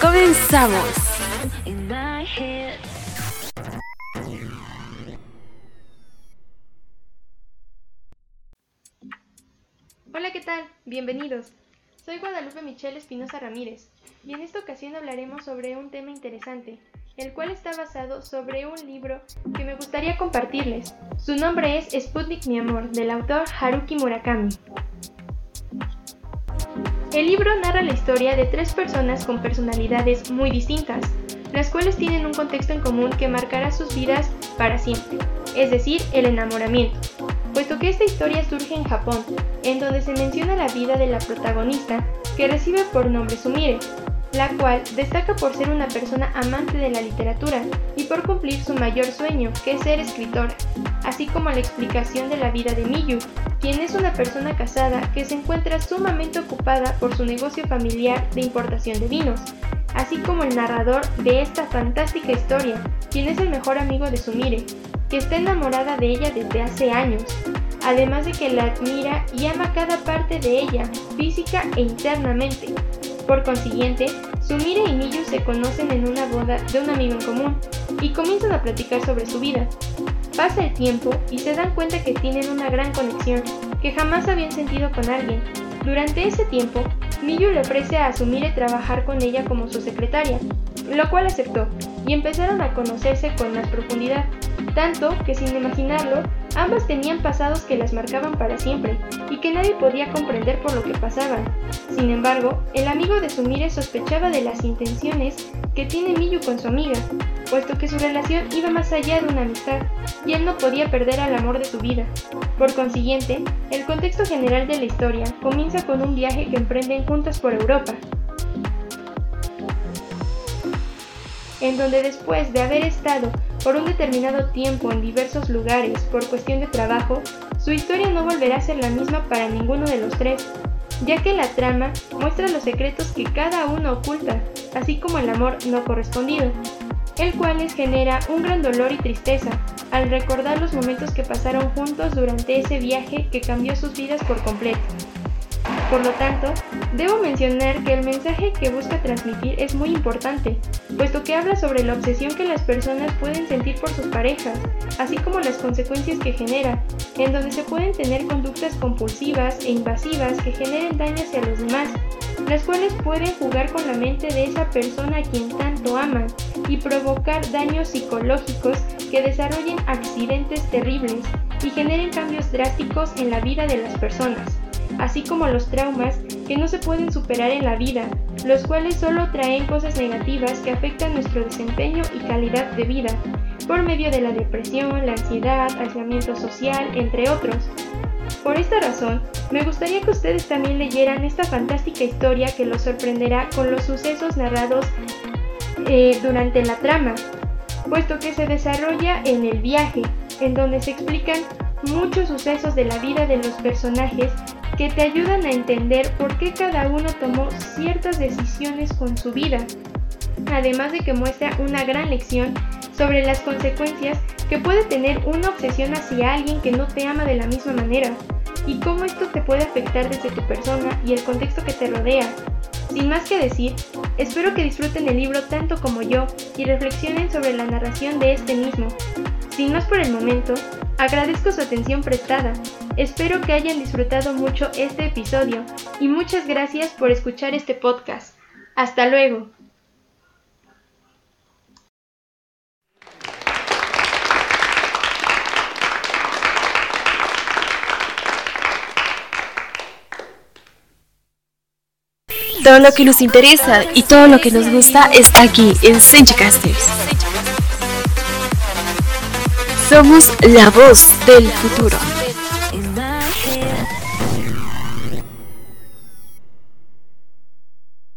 Comenzamos. Hola, ¿qué tal? Bienvenidos. Soy Guadalupe Michelle Espinosa Ramírez y en esta ocasión hablaremos sobre un tema interesante, el cual está basado sobre un libro que me gustaría compartirles. Su nombre es Sputnik mi amor, del autor Haruki Murakami. El libro narra la historia de tres personas con personalidades muy distintas, las cuales tienen un contexto en común que marcará sus vidas para siempre, es decir, el enamoramiento, puesto que esta historia surge en Japón, en donde se menciona la vida de la protagonista que recibe por nombre Sumire, la cual destaca por ser una persona amante de la literatura y por cumplir su mayor sueño, que es ser escritora, así como la explicación de la vida de Miyu, quien es una persona casada que se encuentra sumamente ocupada por su negocio familiar de importación de vinos, así como el narrador de esta fantástica historia, quien es el mejor amigo de Sumire, que está enamorada de ella desde hace años, además de que la admira y ama cada parte de ella, física e internamente, por consiguiente, Sumire y Miyu se conocen en una boda de un amigo en común y comienzan a platicar sobre su vida. Pasa el tiempo y se dan cuenta que tienen una gran conexión que jamás habían sentido con alguien. Durante ese tiempo, Miyu le ofrece a Sumire trabajar con ella como su secretaria, lo cual aceptó, y empezaron a conocerse con más profundidad, tanto que sin imaginarlo, ambas tenían pasados que las marcaban para siempre y que nadie podía comprender por lo que pasaban. Sin embargo, el amigo de Sumire sospechaba de las intenciones que tiene Miyu con su amiga, puesto que su relación iba más allá de una amistad y él no podía perder al amor de su vida. Por consiguiente, el contexto general de la historia comienza con un viaje que emprenden juntas por Europa, en donde después de haber estado por un determinado tiempo en diversos lugares por cuestión de trabajo, su historia no volverá a ser la misma para ninguno de los tres, ya que la trama muestra los secretos que cada uno oculta, así como el amor no correspondido, el cual les genera un gran dolor y tristeza al recordar los momentos que pasaron juntos durante ese viaje que cambió sus vidas por completo. Por lo tanto, debo mencionar que el mensaje que busca transmitir es muy importante, puesto que habla sobre la obsesión que las personas pueden sentir por sus parejas, así como las consecuencias que genera, en donde se pueden tener conductas compulsivas e invasivas que generen daños hacia los demás, las cuales pueden jugar con la mente de esa persona a quien tanto aman y provocar daños psicológicos que desarrollen accidentes terribles y generen cambios drásticos en la vida de las personas así como los traumas que no se pueden superar en la vida, los cuales solo traen cosas negativas que afectan nuestro desempeño y calidad de vida, por medio de la depresión, la ansiedad, aislamiento social, entre otros. Por esta razón, me gustaría que ustedes también leyeran esta fantástica historia que los sorprenderá con los sucesos narrados eh, durante la trama, puesto que se desarrolla en el viaje, en donde se explican muchos sucesos de la vida de los personajes que te ayudan a entender por qué cada uno tomó ciertas decisiones con su vida, además de que muestra una gran lección sobre las consecuencias que puede tener una obsesión hacia alguien que no te ama de la misma manera y cómo esto te puede afectar desde tu persona y el contexto que te rodea. Sin más que decir, espero que disfruten el libro tanto como yo y reflexionen sobre la narración de este mismo. Sin más por el momento, agradezco su atención prestada Espero que hayan disfrutado mucho este episodio y muchas gracias por escuchar este podcast. Hasta luego. Todo lo que nos interesa y todo lo que nos gusta está aquí en Senchicasters. Somos la voz del futuro.